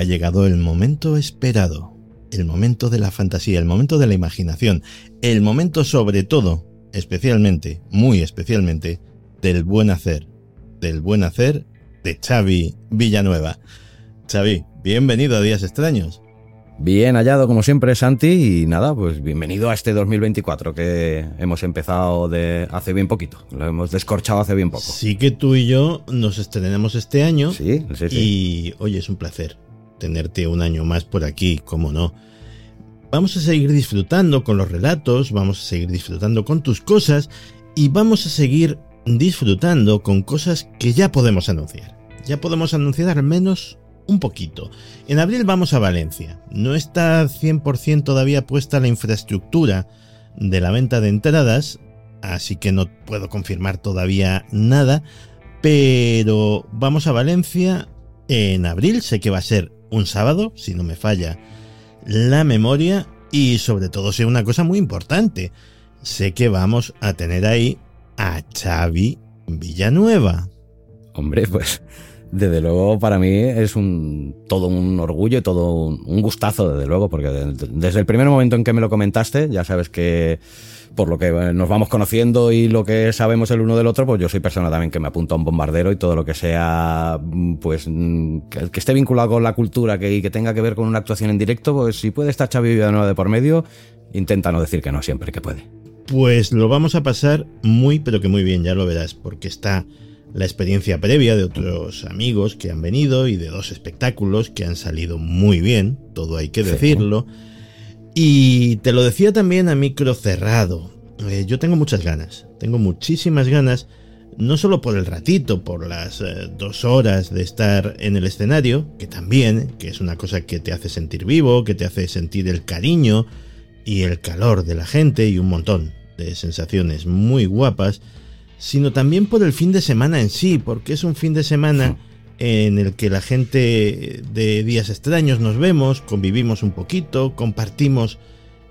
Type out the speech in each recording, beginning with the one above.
Ha llegado el momento esperado, el momento de la fantasía, el momento de la imaginación, el momento sobre todo, especialmente, muy especialmente, del buen hacer, del buen hacer de Xavi Villanueva. Xavi, bienvenido a Días Extraños. Bien hallado como siempre Santi y nada, pues bienvenido a este 2024 que hemos empezado de hace bien poquito, lo hemos descorchado hace bien poco. Sí que tú y yo nos estrenamos este año Sí, sí, sí. y oye, es un placer tenerte un año más por aquí, cómo no. Vamos a seguir disfrutando con los relatos, vamos a seguir disfrutando con tus cosas y vamos a seguir disfrutando con cosas que ya podemos anunciar. Ya podemos anunciar al menos un poquito. En abril vamos a Valencia. No está 100% todavía puesta la infraestructura de la venta de entradas, así que no puedo confirmar todavía nada, pero vamos a Valencia en abril, sé que va a ser un sábado, si no me falla la memoria, y sobre todo sé una cosa muy importante, sé que vamos a tener ahí a Xavi Villanueva. Hombre, pues desde luego para mí es un todo un orgullo y todo un, un gustazo, desde luego, porque de- desde el primer momento en que me lo comentaste, ya sabes que por lo que eh, nos vamos conociendo y lo que sabemos el uno del otro, pues yo soy persona también que me apunta a un bombardero y todo lo que sea, mm, pues mm, que, que esté vinculado con la cultura que, y que tenga que ver con una actuación en directo, pues si puede estar Xavi Villanueva de por medio, intenta no decir que no siempre que puede. Pues lo vamos a pasar muy, pero que muy bien, ya lo verás, porque está la experiencia previa de otros amigos que han venido y de dos espectáculos que han salido muy bien, todo hay que Sí. decirlo. Y te lo decía también a micro cerrado, eh, yo tengo muchas ganas, tengo muchísimas ganas, no solo por el ratito, por las eh, dos horas de estar en el escenario, que también, que es una cosa que te hace sentir vivo, que te hace sentir el cariño y el calor de la gente y un montón de sensaciones muy guapas, sino también por el fin de semana en sí, porque es un fin de semana en el que la gente de días extraños nos vemos, convivimos un poquito, compartimos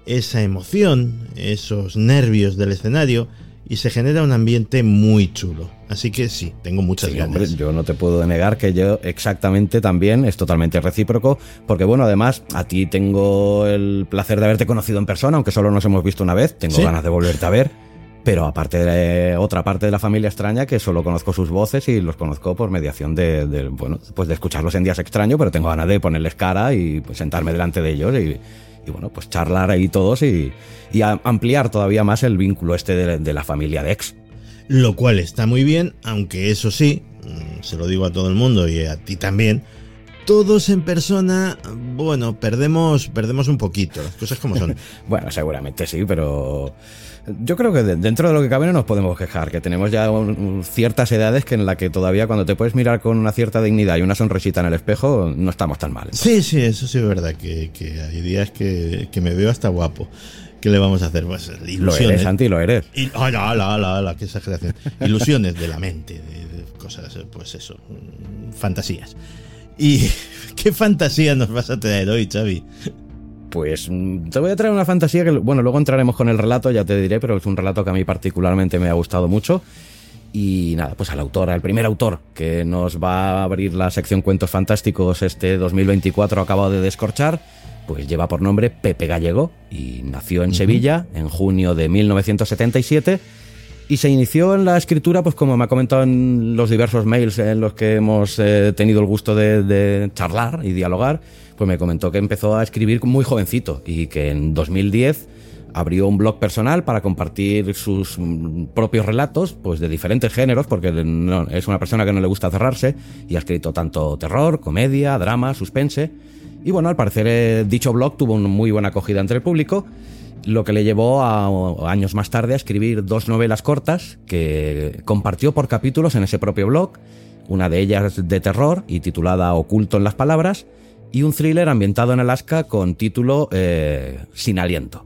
esa emoción, esos nervios del escenario y se genera un ambiente muy chulo. Así que sí, tengo muchas Sí, ganas. hombre, yo no te puedo negar que yo exactamente también es totalmente recíproco, porque bueno, además a ti tengo el placer de haberte conocido en persona, aunque solo nos hemos visto una vez, tengo Sí. ganas de volverte a ver, pero aparte de otra parte de la familia extraña que solo conozco sus voces y los conozco por mediación de, de, bueno, pues de escucharlos en días extraños, pero tengo ganas de ponerles cara y pues, sentarme delante de ellos y, y, bueno, pues charlar ahí todos y, y ampliar todavía más el vínculo este de, de la familia de ex. Lo cual está muy bien, aunque eso sí, mm, se lo digo a todo el mundo y a ti también, todos en persona, bueno, perdemos, perdemos un poquito, las cosas como son. Bueno, seguramente sí, pero yo creo que de- dentro de lo que cabe no nos podemos quejar, que tenemos ya un- ciertas edades que en la que todavía cuando te puedes mirar con una cierta dignidad y una sonrisita en el espejo, no estamos tan mal. Sí, sí, eso sí es verdad, que, que hay días que, que me veo hasta guapo. ¿Qué le vamos a hacer? Pues Lo ilusiones. eres, Santi, lo eres. Y, ala, ala, ala, qué exageración. Ilusiones de la mente, de, de cosas, pues eso, mm, fantasías. ¿Y qué fantasía nos vas a traer hoy, Xavi? Pues mm, te voy a traer una fantasía que, bueno, luego entraremos con el relato, ya te diré, pero es un relato que a mí particularmente me ha gustado mucho. Y nada, pues al autor, al primer autor que nos va a abrir la sección Cuentos Fantásticos este 2024 acabado de descorchar, pues lleva por nombre Pepe Gallego y nació en Sevilla en junio de 1977 y se inició en la escritura, pues como me ha comentado en los diversos mails en los que hemos eh, tenido el gusto de, de charlar y dialogar, pues me comentó que empezó a escribir muy jovencito y que en 2010 abrió un blog personal para compartir sus mm, propios relatos, pues de diferentes géneros, porque es una persona que no le gusta cerrarse y ha escrito tanto terror, comedia, drama, suspense. Y bueno, al parecer eh, dicho blog tuvo una muy buena acogida entre el público lo que le llevó a, años más tarde a escribir dos novelas cortas que compartió por capítulos en ese propio blog, una de ellas de terror y titulada Oculto en las Palabras, y un thriller ambientado en Alaska con título eh, Sin Aliento.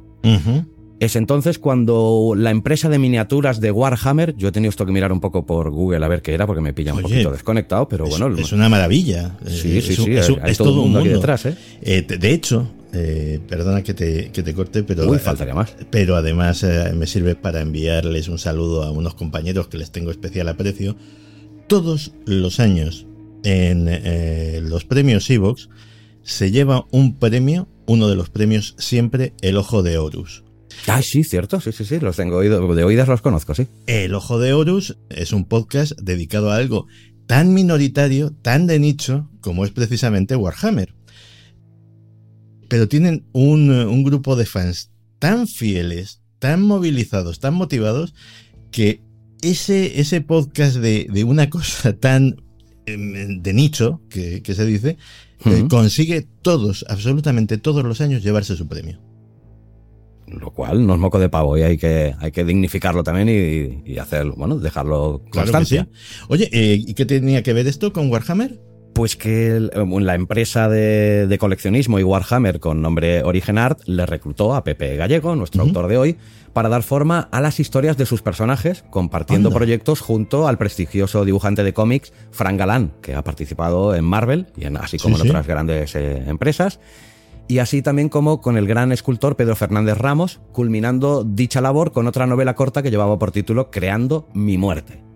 Es entonces cuando la empresa de miniaturas de Warhammer, yo he tenido esto que mirar un poco por Google a ver qué era porque me pilla un poquito desconectado, pero bueno. Es una maravilla. Sí, sí, sí. Es, todo, un mundo, aquí detrás, ¿eh? ¿eh? de hecho, eh, perdona que te, que te, corte, pero, Uy, faltaría más. pero además me sirve para enviarles un saludo a unos compañeros que les tengo especial aprecio. Todos los años en los premios Evox se lleva un premio, uno de los premios siempre, el Ojo de Horus. Ah, sí, cierto, sí, sí, sí, los tengo oído, de oídas los conozco, sí. El Ojo de Horus es un podcast dedicado a algo tan minoritario, tan de nicho, como es precisamente Warhammer. Pero tienen un, grupo de fans tan fieles, tan movilizados, tan motivados, que ese, ese podcast de, una cosa tan em, de nicho, que, se dice, eh, consigue todos, absolutamente todos los años llevarse su premio lo cual no es moco de pavo y hay que, hay que dignificarlo también y, hacerlo, bueno, dejarlo constancia. Oye, eh, ¿y qué tenía que ver esto con Warhammer? Pues que la empresa de, coleccionismo y Warhammer con nombre Origen le reclutó a Pepe Gallego, nuestro autor de hoy, para dar forma a las historias de sus personajes, compartiendo proyectos junto al prestigioso dibujante de cómics Frank Galán, que ha participado en Marvel y en, así como en otras grandes eh, empresas. Y así también como con el gran escultor Pedro Fernández Ramos, culminando dicha labor con otra novela corta que llevaba por título Creando mi muerte.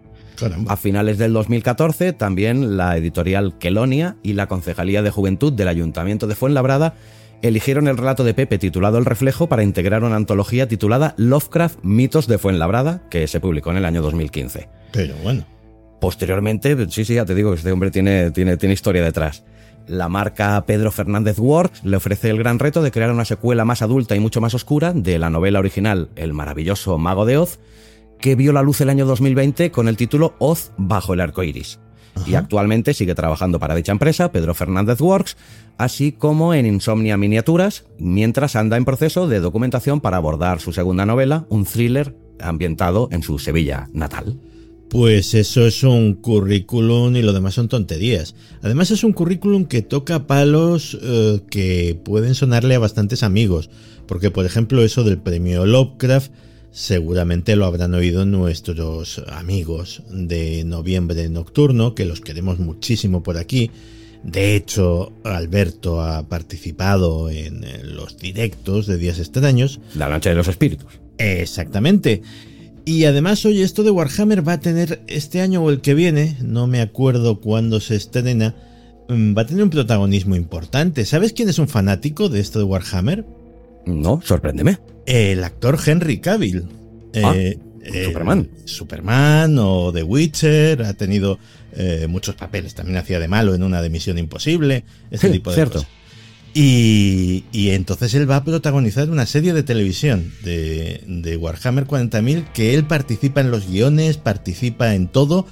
A finales del 2014, también la editorial Kelonia y la Concejalía de Juventud del Ayuntamiento de Fuenlabrada eligieron el relato de Pepe titulado El Reflejo para integrar una antología titulada Lovecraft Mitos de Fuenlabrada, que se publicó en el año 2015. Pero bueno. Posteriormente, sí, sí, ya te digo, este hombre tiene, tiene, tiene historia detrás. La marca Pedro Fernández Works le ofrece el gran reto de crear una secuela más adulta y mucho más oscura de la novela original El maravilloso Mago de Oz, que vio la luz el año 2020 con el título Oz bajo el arco iris. Y actualmente sigue trabajando para dicha empresa, Pedro Fernández Works, así como en Insomnia Miniaturas, mientras anda en proceso de documentación para abordar su segunda novela, un thriller ambientado en su Sevilla natal. Pues eso es un currículum y lo demás son tonterías. Además es un currículum que toca palos eh, que pueden sonarle a bastantes amigos. Porque por ejemplo eso del premio Lovecraft seguramente lo habrán oído nuestros amigos de Noviembre Nocturno, que los queremos muchísimo por aquí. De hecho, Alberto ha participado en los directos de Días Extraños. La noche de los espíritus. Exactamente. Y además, oye, esto de Warhammer va a tener este año o el que viene, no me acuerdo cuándo se estrena, mm, va a tener un protagonismo importante. ¿Sabes quién es un fanático de esto de Warhammer? No, sorpréndeme. El actor Henry Cavill. Ah, eh, Superman. Superman o The Witcher, ha tenido eh, muchos papeles. También hacía de malo en una de Misión Imposible, ese tipo de cierto. Y, entonces él va a protagonizar una serie de televisión de, Warhammer 40.000 que él participa en los guiones, participa en todo,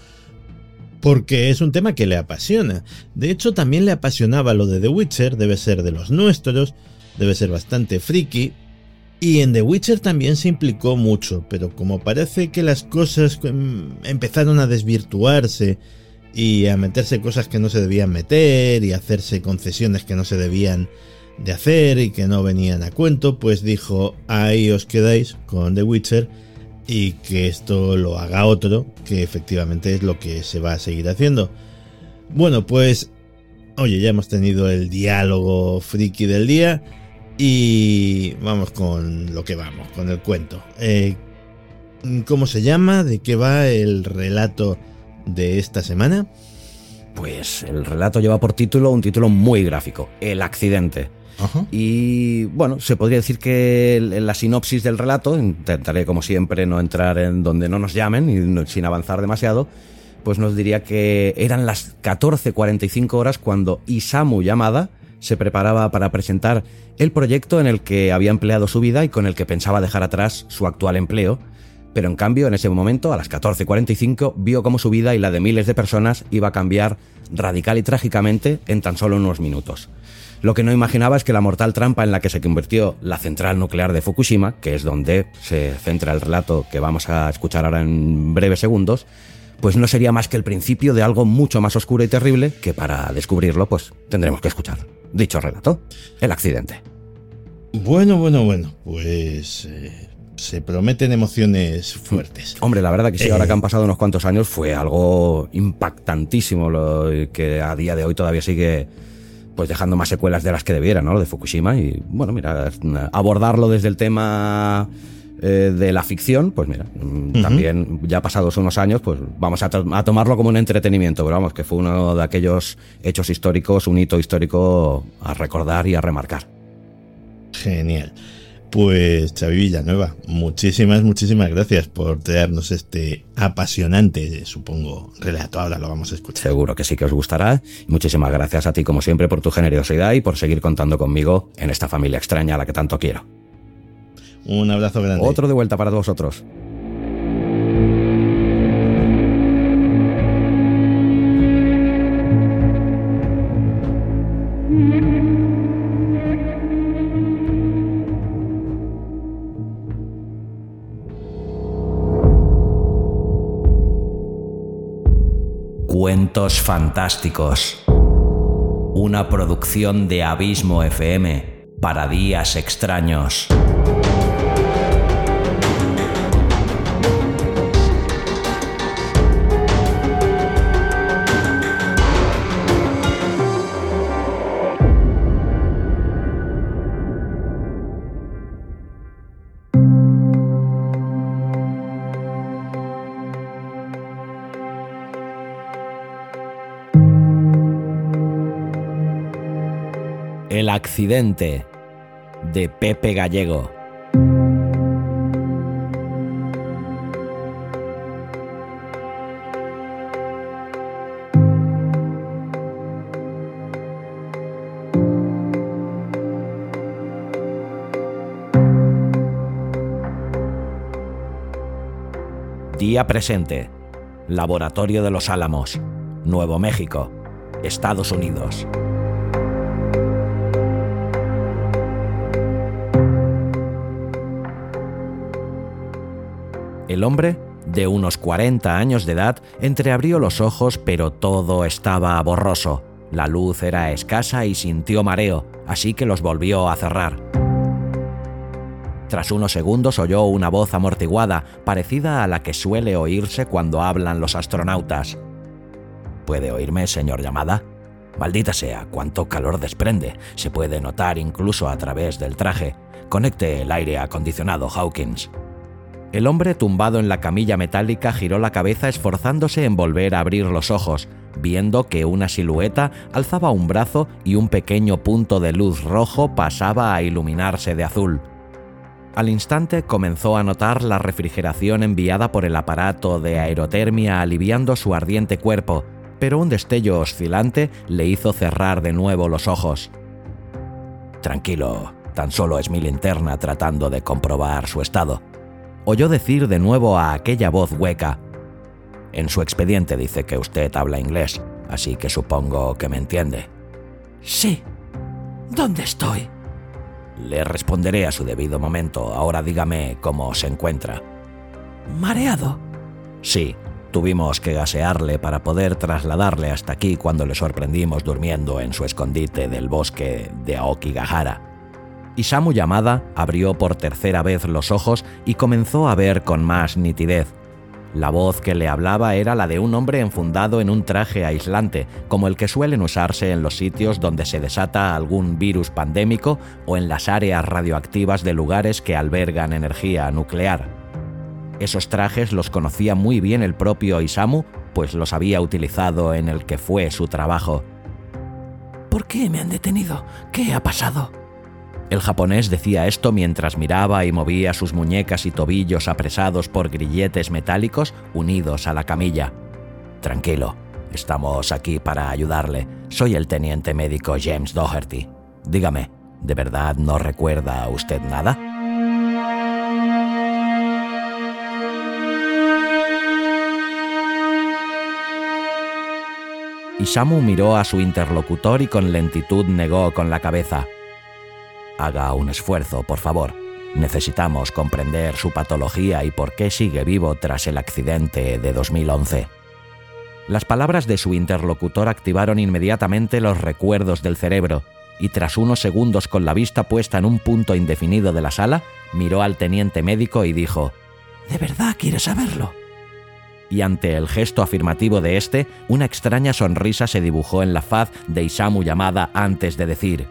porque es un tema que le apasiona. De hecho, también le apasionaba lo de The Witcher, debe ser de los nuestros, debe ser bastante friki. Y en The Witcher también se implicó mucho, pero como parece que las cosas em, empezaron a desvirtuarse, y a meterse cosas que no se debían meter y hacerse concesiones que no se debían de hacer y que no venían a cuento, pues dijo, ahí os quedáis con The Witcher y que esto lo haga otro, que efectivamente es lo que se va a seguir haciendo. Bueno, pues, oye, ya hemos tenido el diálogo friki del día y vamos con lo que vamos, con el cuento. Eh, ¿Cómo se llama? ¿De qué va el relato? de esta semana? Pues el relato lleva por título un título muy gráfico, El accidente. Y bueno, se podría decir que en la sinopsis del relato, intentaré como siempre no entrar en donde no nos llamen y sin avanzar demasiado, pues nos diría que eran las 14.45 horas cuando Isamu Yamada se preparaba para presentar el proyecto en el que había empleado su vida y con el que pensaba dejar atrás su actual empleo, pero en cambio en ese momento, a las 14.45, vio cómo su vida y la de miles de personas iba a cambiar radical y trágicamente en tan solo unos minutos. Lo que no imaginaba es que la mortal trampa en la que se convirtió la central nuclear de Fukushima, que es donde se centra el relato que vamos a escuchar ahora en breves segundos, pues no sería más que el principio de algo mucho más oscuro y terrible que para descubrirlo pues tendremos que escuchar. Dicho relato, el accidente. Bueno, bueno, bueno, pues eh, se prometen emociones fuertes. Hombre, la verdad que sí, ahora que han pasado unos cuantos años fue algo impactantísimo lo que a día de hoy todavía sigue pues dejando más secuelas de las que debiera, ¿no? Lo de Fukushima y bueno, mira, abordarlo desde el tema eh, de la ficción, pues mira, mm, también ya pasados unos años, pues vamos a, a, tomarlo como un entretenimiento, pero vamos, que fue uno de aquellos hechos históricos, un hito histórico a recordar y a remarcar. Genial. Pues Xavi Villanueva, muchísimas, muchísimas gracias por traernos este apasionante, supongo, relato. Ahora lo vamos a escuchar. Seguro que sí que os gustará. Muchísimas gracias a ti, como siempre, por tu generosidad y por seguir contando conmigo en esta familia extraña a la que tanto quiero. Un abrazo grande. Otro de vuelta para vosotros. Cuentos Fantásticos. Una producción de Abismo FM para días extraños. El accidente de Pepe Gallego. Día presente. Laboratorio de los Álamos, Nuevo México, Estados Unidos. El hombre, de unos 40 años de edad, entreabrió los ojos pero todo estaba borroso. La luz era escasa y sintió mareo, así que los volvió a cerrar. Tras unos segundos oyó una voz amortiguada, parecida a la que suele oírse cuando hablan los astronautas. ¿Puede oírme, señor llamada? Maldita sea, cuánto calor desprende. Se puede notar incluso a través del traje. Conecte el aire acondicionado, Hawkins. El hombre tumbado en la camilla metálica giró la cabeza esforzándose en volver a abrir los ojos, viendo que una silueta alzaba un brazo y un pequeño punto de luz rojo pasaba a iluminarse de azul. Al instante comenzó a notar la refrigeración enviada por el aparato de aerotermia aliviando su ardiente cuerpo, pero un destello oscilante le hizo cerrar de nuevo los ojos. Tranquilo, tan solo es mi linterna tratando de comprobar su estado oyó decir de nuevo a aquella voz hueca. En su expediente dice que usted habla inglés, así que supongo que me entiende. Sí. ¿Dónde estoy? Le responderé a su debido momento. Ahora dígame cómo se encuentra. ¿Mareado? Sí, tuvimos que gasearle para poder trasladarle hasta aquí cuando le sorprendimos durmiendo en su escondite del bosque de Aokigahara. Isamu Yamada abrió por tercera vez los ojos y comenzó a ver con más nitidez. La voz que le hablaba era la de un hombre enfundado en un traje aislante, como el que suelen usarse en los sitios donde se desata algún virus pandémico o en las áreas radioactivas de lugares que albergan energía nuclear. Esos trajes los conocía muy bien el propio Isamu, pues los había utilizado en el que fue su trabajo. ¿Por qué me han detenido? ¿Qué ha pasado? El japonés decía esto mientras miraba y movía sus muñecas y tobillos apresados por grilletes metálicos unidos a la camilla. Tranquilo, estamos aquí para ayudarle. Soy el teniente médico James Doherty. Dígame, ¿de verdad no recuerda usted nada? Isamu miró a su interlocutor y con lentitud negó con la cabeza. Haga un esfuerzo, por favor. Necesitamos comprender su patología y por qué sigue vivo tras el accidente de 2011. Las palabras de su interlocutor activaron inmediatamente los recuerdos del cerebro, y tras unos segundos con la vista puesta en un punto indefinido de la sala, miró al teniente médico y dijo, ¿De verdad quieres saberlo? Y ante el gesto afirmativo de este, una extraña sonrisa se dibujó en la faz de Isamu Yamada antes de decir,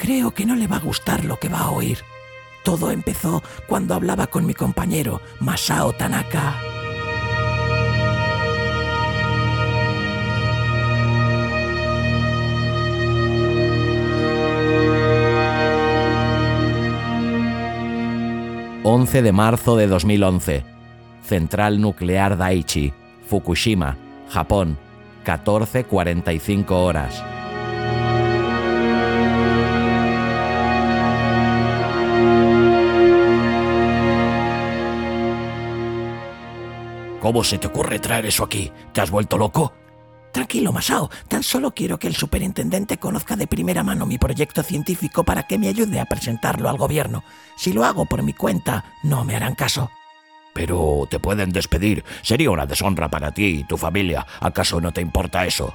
Creo que no le va a gustar lo que va a oír. Todo empezó cuando hablaba con mi compañero, Masao Tanaka. ...11 de marzo de 2011... Central Nuclear Daiichi, Fukushima, Japón, 14.45 horas. ¿Cómo se te ocurre traer eso aquí? ¿Te has vuelto loco? Tranquilo, Masao. Tan solo quiero que el superintendente conozca de primera mano mi proyecto científico para que me ayude a presentarlo al gobierno. Si lo hago por mi cuenta, no me harán caso. Pero te pueden despedir. Sería una deshonra para ti y tu familia. ¿Acaso no te importa eso?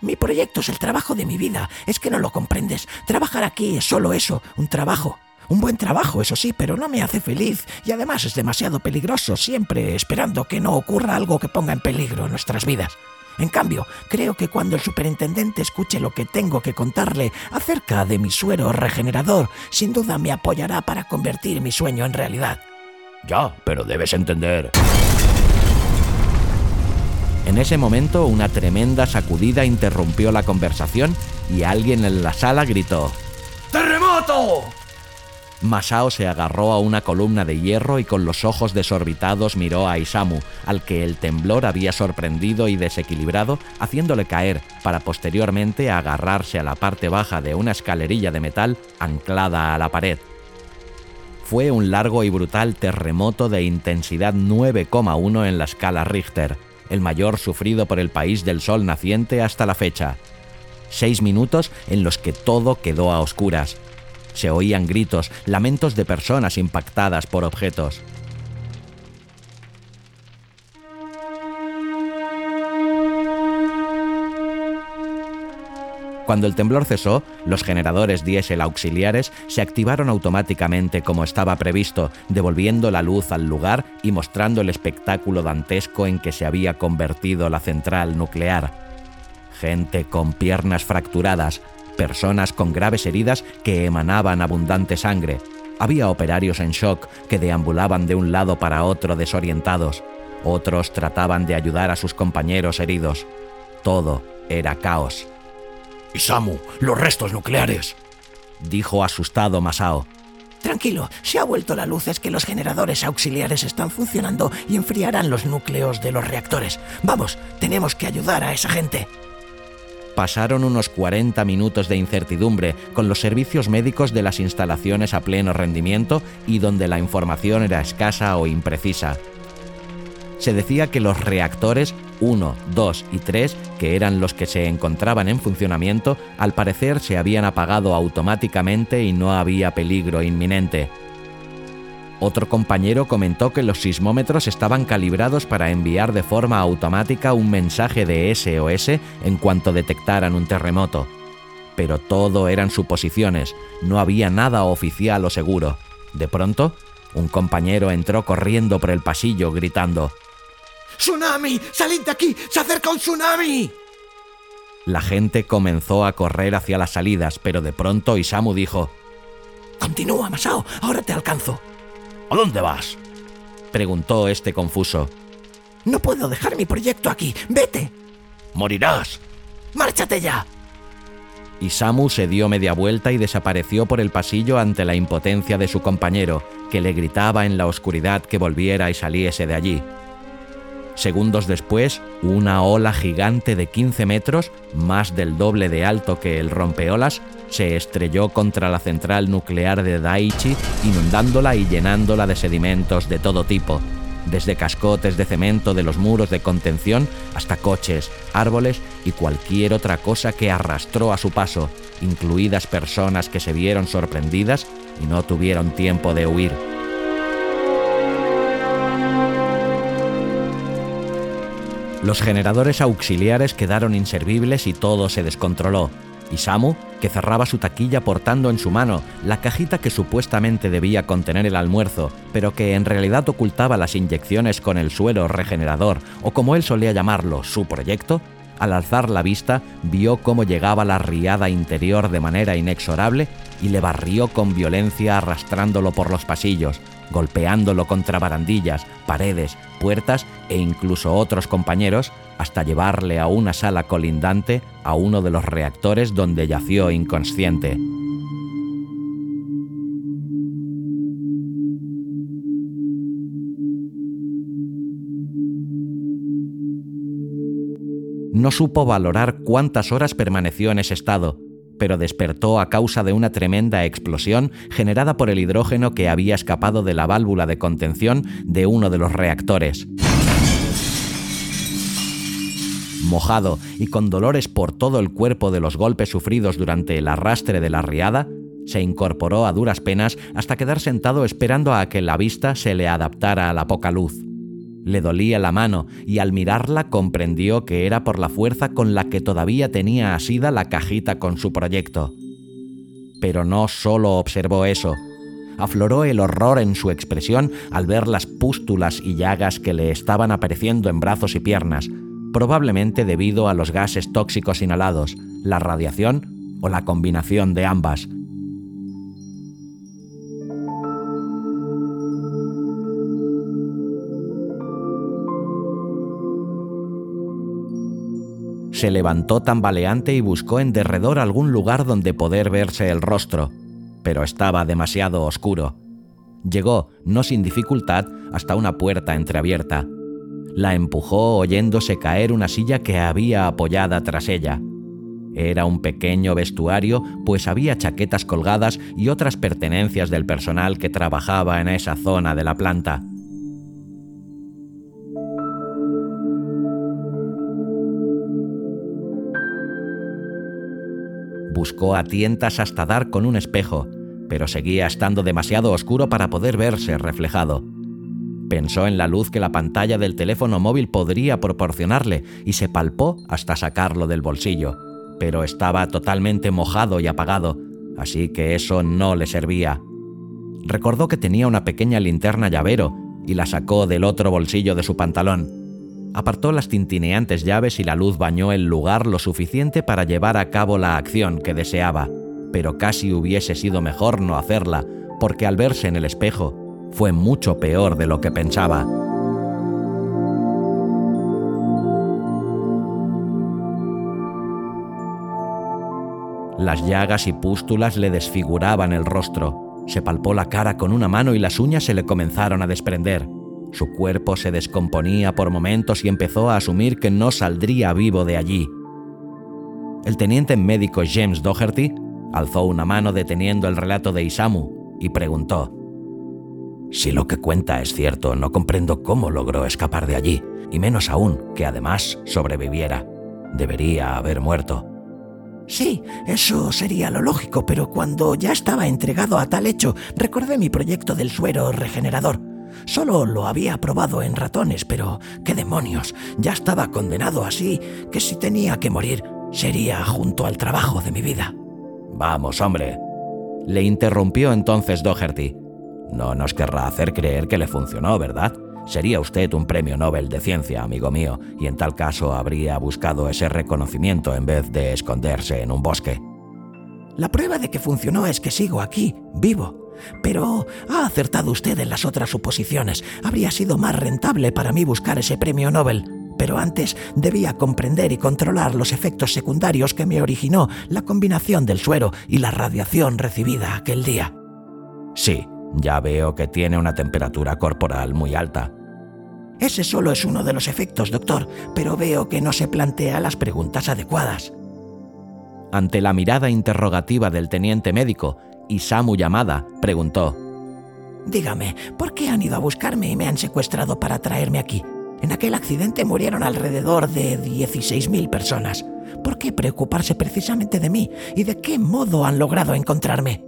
Mi proyecto es el trabajo de mi vida. Es que no lo comprendes. Trabajar aquí es solo eso, un trabajo. Un buen trabajo, eso sí, pero no me hace feliz y además es demasiado peligroso, siempre esperando que no ocurra algo que ponga en peligro nuestras vidas. En cambio, creo que cuando el superintendente escuche lo que tengo que contarle acerca de mi suero regenerador, sin duda me apoyará para convertir mi sueño en realidad. Ya, pero debes entender. En ese momento, una tremenda sacudida interrumpió la conversación y alguien en la sala gritó: ¡Terremoto! Masao se agarró a una columna de hierro y con los ojos desorbitados miró a Isamu, al que el temblor había sorprendido y desequilibrado, haciéndole caer para posteriormente agarrarse a la parte baja de una escalerilla de metal anclada a la pared. Fue un largo y brutal terremoto de intensidad 9,1 en la escala Richter, el mayor sufrido por el país del sol naciente hasta la fecha. Seis minutos en los que todo quedó a oscuras. Se oían gritos, lamentos de personas impactadas por objetos. Cuando el temblor cesó, los generadores diésel auxiliares se activaron automáticamente como estaba previsto, devolviendo la luz al lugar y mostrando el espectáculo dantesco en que se había convertido la central nuclear. Gente con piernas fracturadas, personas con graves heridas que emanaban abundante sangre. Había operarios en shock que deambulaban de un lado para otro desorientados. Otros trataban de ayudar a sus compañeros heridos. Todo era caos. Isamu, los restos nucleares. Dijo asustado Masao. Tranquilo, si ha vuelto la luz es que los generadores auxiliares están funcionando y enfriarán los núcleos de los reactores. Vamos, tenemos que ayudar a esa gente. Pasaron unos 40 minutos de incertidumbre con los servicios médicos de las instalaciones a pleno rendimiento y donde la información era escasa o imprecisa. Se decía que los reactores 1, 2 y 3, que eran los que se encontraban en funcionamiento, al parecer se habían apagado automáticamente y no había peligro inminente. Otro compañero comentó que los sismómetros estaban calibrados para enviar de forma automática un mensaje de SOS en cuanto detectaran un terremoto. Pero todo eran suposiciones, no había nada oficial o seguro. De pronto, un compañero entró corriendo por el pasillo gritando ¡Tsunami! ¡Salid de aquí! ¡Se acerca un tsunami! La gente comenzó a correr hacia las salidas, pero de pronto Isamu dijo: Continúa, Masao, ahora te alcanzo. ¿A dónde vas? Preguntó este confuso. No puedo dejar mi proyecto aquí. ¡Vete! Morirás. ¡Márchate ya! Isamu se dio media vuelta y desapareció por el pasillo ante la impotencia de su compañero, que le gritaba en la oscuridad que volviera y saliese de allí. Segundos después, una ola gigante de 15 metros, más del doble de alto que el rompeolas, se estrelló contra la central nuclear de Daiichi, inundándola y llenándola de sedimentos de todo tipo. desde cascotes de cemento de los muros de contención hasta coches, árboles y cualquier otra cosa que arrastró a su paso, incluidas personas que se vieron sorprendidas y no tuvieron tiempo de huir. Los generadores auxiliares quedaron inservibles y todo se descontroló. Y Samu, que cerraba su taquilla portando en su mano la cajita que supuestamente debía contener el almuerzo, pero que en realidad ocultaba las inyecciones con el suelo regenerador, o como él solía llamarlo, su proyecto, al alzar la vista vio cómo llegaba la riada interior de manera inexorable y le barrió con violencia arrastrándolo por los pasillos, golpeándolo contra barandillas, paredes, puertas e incluso otros compañeros, hasta llevarle a una sala colindante a uno de los reactores donde yació inconsciente. No supo valorar cuántas horas permaneció en ese estado, pero despertó a causa de una tremenda explosión generada por el hidrógeno que había escapado de la válvula de contención de uno de los reactores. Mojado y con dolores por todo el cuerpo de los golpes sufridos durante el arrastre de la riada, se incorporó a duras penas hasta quedar sentado esperando a que la vista se le adaptara a la poca luz. Le dolía la mano y al mirarla comprendió que era por la fuerza con la que todavía tenía asida la cajita con su proyecto. Pero no solo observó eso. Afloró el horror en su expresión al ver las pústulas y llagas que le estaban apareciendo en brazos y piernas, probablemente debido a los gases tóxicos inhalados, la radiación o la combinación de ambas. Se levantó tambaleante y buscó en derredor algún lugar donde poder verse el rostro, pero estaba demasiado oscuro. Llegó, no sin dificultad, hasta una puerta entreabierta. La empujó oyéndose caer una silla que había apoyada tras ella. Era un pequeño vestuario, pues había chaquetas colgadas y otras pertenencias del personal que trabajaba en esa zona de la planta. Buscó a tientas hasta dar con un espejo, pero seguía estando demasiado oscuro para poder verse reflejado. Pensó en la luz que la pantalla del teléfono móvil podría proporcionarle y se palpó hasta sacarlo del bolsillo, pero estaba totalmente mojado y apagado, así que eso no le servía. Recordó que tenía una pequeña linterna llavero y la sacó del otro bolsillo de su pantalón apartó las tintineantes llaves y la luz bañó el lugar lo suficiente para llevar a cabo la acción que deseaba, pero casi hubiese sido mejor no hacerla, porque al verse en el espejo fue mucho peor de lo que pensaba. Las llagas y pústulas le desfiguraban el rostro. Se palpó la cara con una mano y las uñas se le comenzaron a desprender. Su cuerpo se descomponía por momentos y empezó a asumir que no saldría vivo de allí. El teniente médico James Doherty alzó una mano deteniendo el relato de Isamu y preguntó, Si lo que cuenta es cierto, no comprendo cómo logró escapar de allí, y menos aún que además sobreviviera. Debería haber muerto. Sí, eso sería lo lógico, pero cuando ya estaba entregado a tal hecho, recordé mi proyecto del suero regenerador. Solo lo había probado en ratones, pero qué demonios, ya estaba condenado así que si tenía que morir sería junto al trabajo de mi vida. Vamos, hombre. Le interrumpió entonces Doherty. No nos querrá hacer creer que le funcionó, ¿verdad? Sería usted un premio Nobel de ciencia, amigo mío, y en tal caso habría buscado ese reconocimiento en vez de esconderse en un bosque. La prueba de que funcionó es que sigo aquí, vivo, pero ha acertado usted en las otras suposiciones. Habría sido más rentable para mí buscar ese premio Nobel. Pero antes debía comprender y controlar los efectos secundarios que me originó la combinación del suero y la radiación recibida aquel día. Sí, ya veo que tiene una temperatura corporal muy alta. Ese solo es uno de los efectos, doctor, pero veo que no se plantea las preguntas adecuadas. Ante la mirada interrogativa del teniente médico, Isamu Yamada preguntó, Dígame, ¿por qué han ido a buscarme y me han secuestrado para traerme aquí? En aquel accidente murieron alrededor de 16.000 personas. ¿Por qué preocuparse precisamente de mí? ¿Y de qué modo han logrado encontrarme?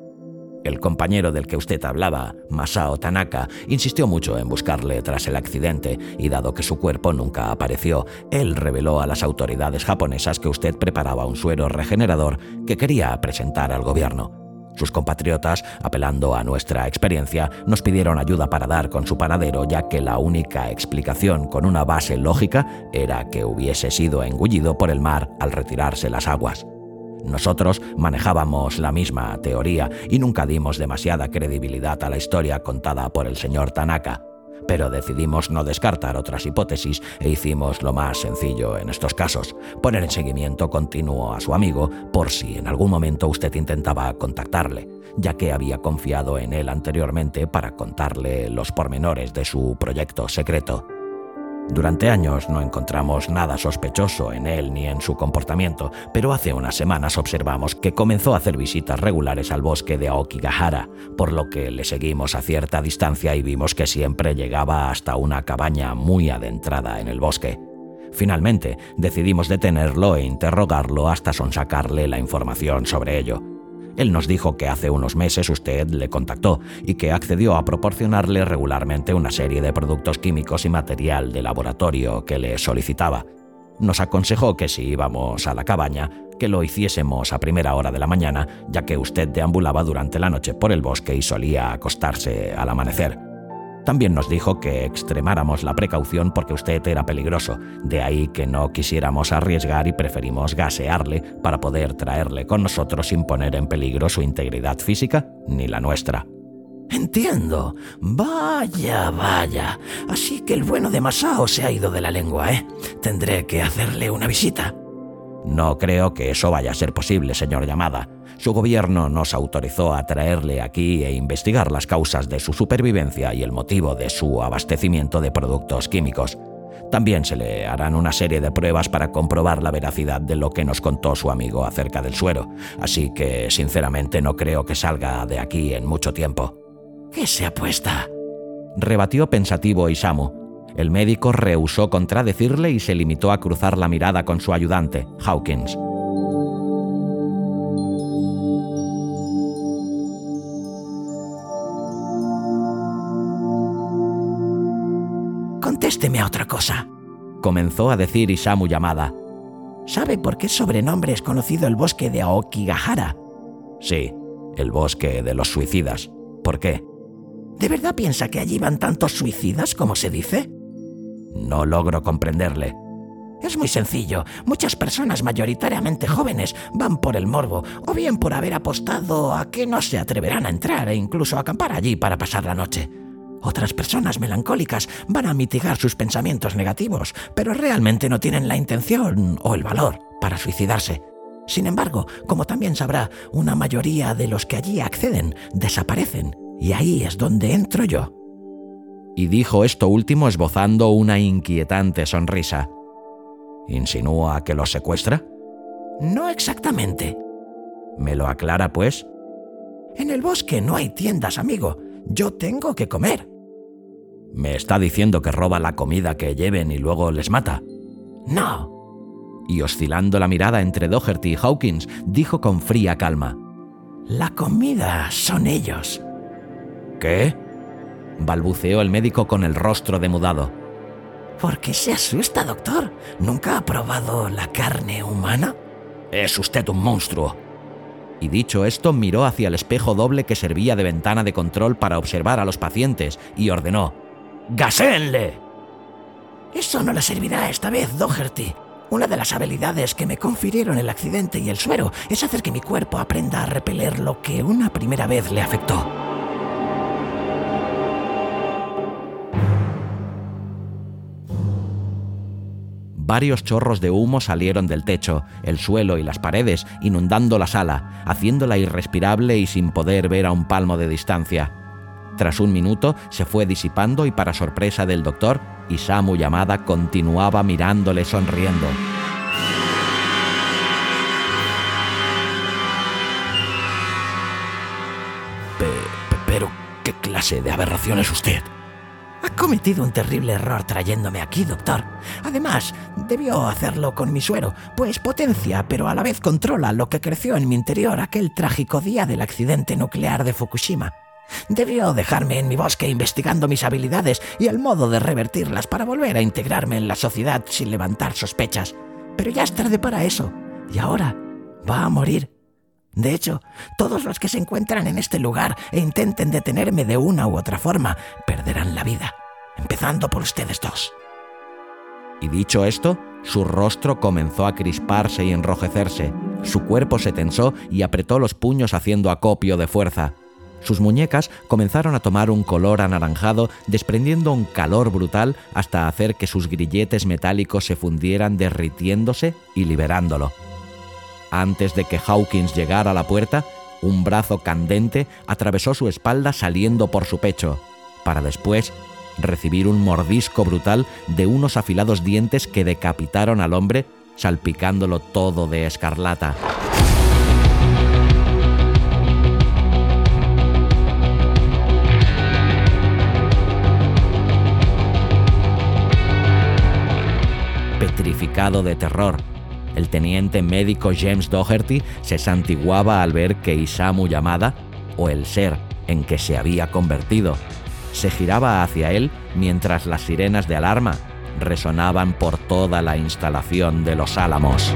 El compañero del que usted hablaba, Masao Tanaka, insistió mucho en buscarle tras el accidente y dado que su cuerpo nunca apareció, él reveló a las autoridades japonesas que usted preparaba un suero regenerador que quería presentar al gobierno. Sus compatriotas, apelando a nuestra experiencia, nos pidieron ayuda para dar con su paradero, ya que la única explicación con una base lógica era que hubiese sido engullido por el mar al retirarse las aguas. Nosotros manejábamos la misma teoría y nunca dimos demasiada credibilidad a la historia contada por el señor Tanaka pero decidimos no descartar otras hipótesis e hicimos lo más sencillo en estos casos, poner en seguimiento continuo a su amigo por si en algún momento usted intentaba contactarle, ya que había confiado en él anteriormente para contarle los pormenores de su proyecto secreto. Durante años no encontramos nada sospechoso en él ni en su comportamiento, pero hace unas semanas observamos que comenzó a hacer visitas regulares al bosque de Aokigahara, por lo que le seguimos a cierta distancia y vimos que siempre llegaba hasta una cabaña muy adentrada en el bosque. Finalmente, decidimos detenerlo e interrogarlo hasta sonsacarle la información sobre ello. Él nos dijo que hace unos meses usted le contactó y que accedió a proporcionarle regularmente una serie de productos químicos y material de laboratorio que le solicitaba. Nos aconsejó que si íbamos a la cabaña, que lo hiciésemos a primera hora de la mañana, ya que usted deambulaba durante la noche por el bosque y solía acostarse al amanecer. También nos dijo que extremáramos la precaución porque usted era peligroso, de ahí que no quisiéramos arriesgar y preferimos gasearle para poder traerle con nosotros sin poner en peligro su integridad física ni la nuestra. Entiendo. Vaya, vaya. Así que el bueno de Masao se ha ido de la lengua, ¿eh? Tendré que hacerle una visita. No creo que eso vaya a ser posible, señor Llamada. Su gobierno nos autorizó a traerle aquí e investigar las causas de su supervivencia y el motivo de su abastecimiento de productos químicos. También se le harán una serie de pruebas para comprobar la veracidad de lo que nos contó su amigo acerca del suero, así que sinceramente no creo que salga de aquí en mucho tiempo. ¿Qué se apuesta? Rebatió pensativo Isamu. El médico rehusó contradecirle y se limitó a cruzar la mirada con su ayudante, Hawkins. Contésteme a otra cosa. Comenzó a decir Isamu Yamada. ¿Sabe por qué sobrenombre es conocido el bosque de Aokigahara? Sí, el bosque de los suicidas. ¿Por qué? ¿De verdad piensa que allí van tantos suicidas como se dice? No logro comprenderle. Es muy sencillo. Muchas personas mayoritariamente jóvenes van por el morbo, o bien por haber apostado a que no se atreverán a entrar e incluso a acampar allí para pasar la noche. Otras personas melancólicas van a mitigar sus pensamientos negativos, pero realmente no tienen la intención o el valor para suicidarse. Sin embargo, como también sabrá, una mayoría de los que allí acceden desaparecen, y ahí es donde entro yo y dijo esto último esbozando una inquietante sonrisa. ¿Insinúa que los secuestra? No exactamente. ¿Me lo aclara, pues? En el bosque no hay tiendas, amigo. Yo tengo que comer. ¿Me está diciendo que roba la comida que lleven y luego les mata? No. Y oscilando la mirada entre Doherty y Hawkins, dijo con fría calma. La comida son ellos. ¿Qué? Balbuceó el médico con el rostro demudado. ¿Por qué se asusta, doctor? ¿Nunca ha probado la carne humana? Es usted un monstruo. Y dicho esto, miró hacia el espejo doble que servía de ventana de control para observar a los pacientes y ordenó: ¡Gaséenle! Eso no le servirá esta vez, Doherty. Una de las habilidades que me confirieron el accidente y el suero es hacer que mi cuerpo aprenda a repeler lo que una primera vez le afectó. Varios chorros de humo salieron del techo, el suelo y las paredes, inundando la sala, haciéndola irrespirable y sin poder ver a un palmo de distancia. Tras un minuto se fue disipando y para sorpresa del doctor, Isamu Yamada continuaba mirándole sonriendo. pero, ¿Qué clase de aberración es usted? Ha cometido un terrible error trayéndome aquí, doctor. Además, debió hacerlo con mi suero, pues potencia, pero a la vez controla lo que creció en mi interior aquel trágico día del accidente nuclear de Fukushima. Debió dejarme en mi bosque investigando mis habilidades y el modo de revertirlas para volver a integrarme en la sociedad sin levantar sospechas. Pero ya es tarde para eso, y ahora va a morir. De hecho, todos los que se encuentran en este lugar e intenten detenerme de una u otra forma perderán la vida, empezando por ustedes dos. Y dicho esto, su rostro comenzó a crisparse y enrojecerse, su cuerpo se tensó y apretó los puños haciendo acopio de fuerza. Sus muñecas comenzaron a tomar un color anaranjado, desprendiendo un calor brutal hasta hacer que sus grilletes metálicos se fundieran derritiéndose y liberándolo. Antes de que Hawkins llegara a la puerta, un brazo candente atravesó su espalda saliendo por su pecho, para después recibir un mordisco brutal de unos afilados dientes que decapitaron al hombre, salpicándolo todo de escarlata. Petrificado de terror, el teniente médico James Doherty se santiguaba al ver que Isamu Yamada, o el ser en que se había convertido, se giraba hacia él mientras las sirenas de alarma resonaban por toda la instalación de los álamos.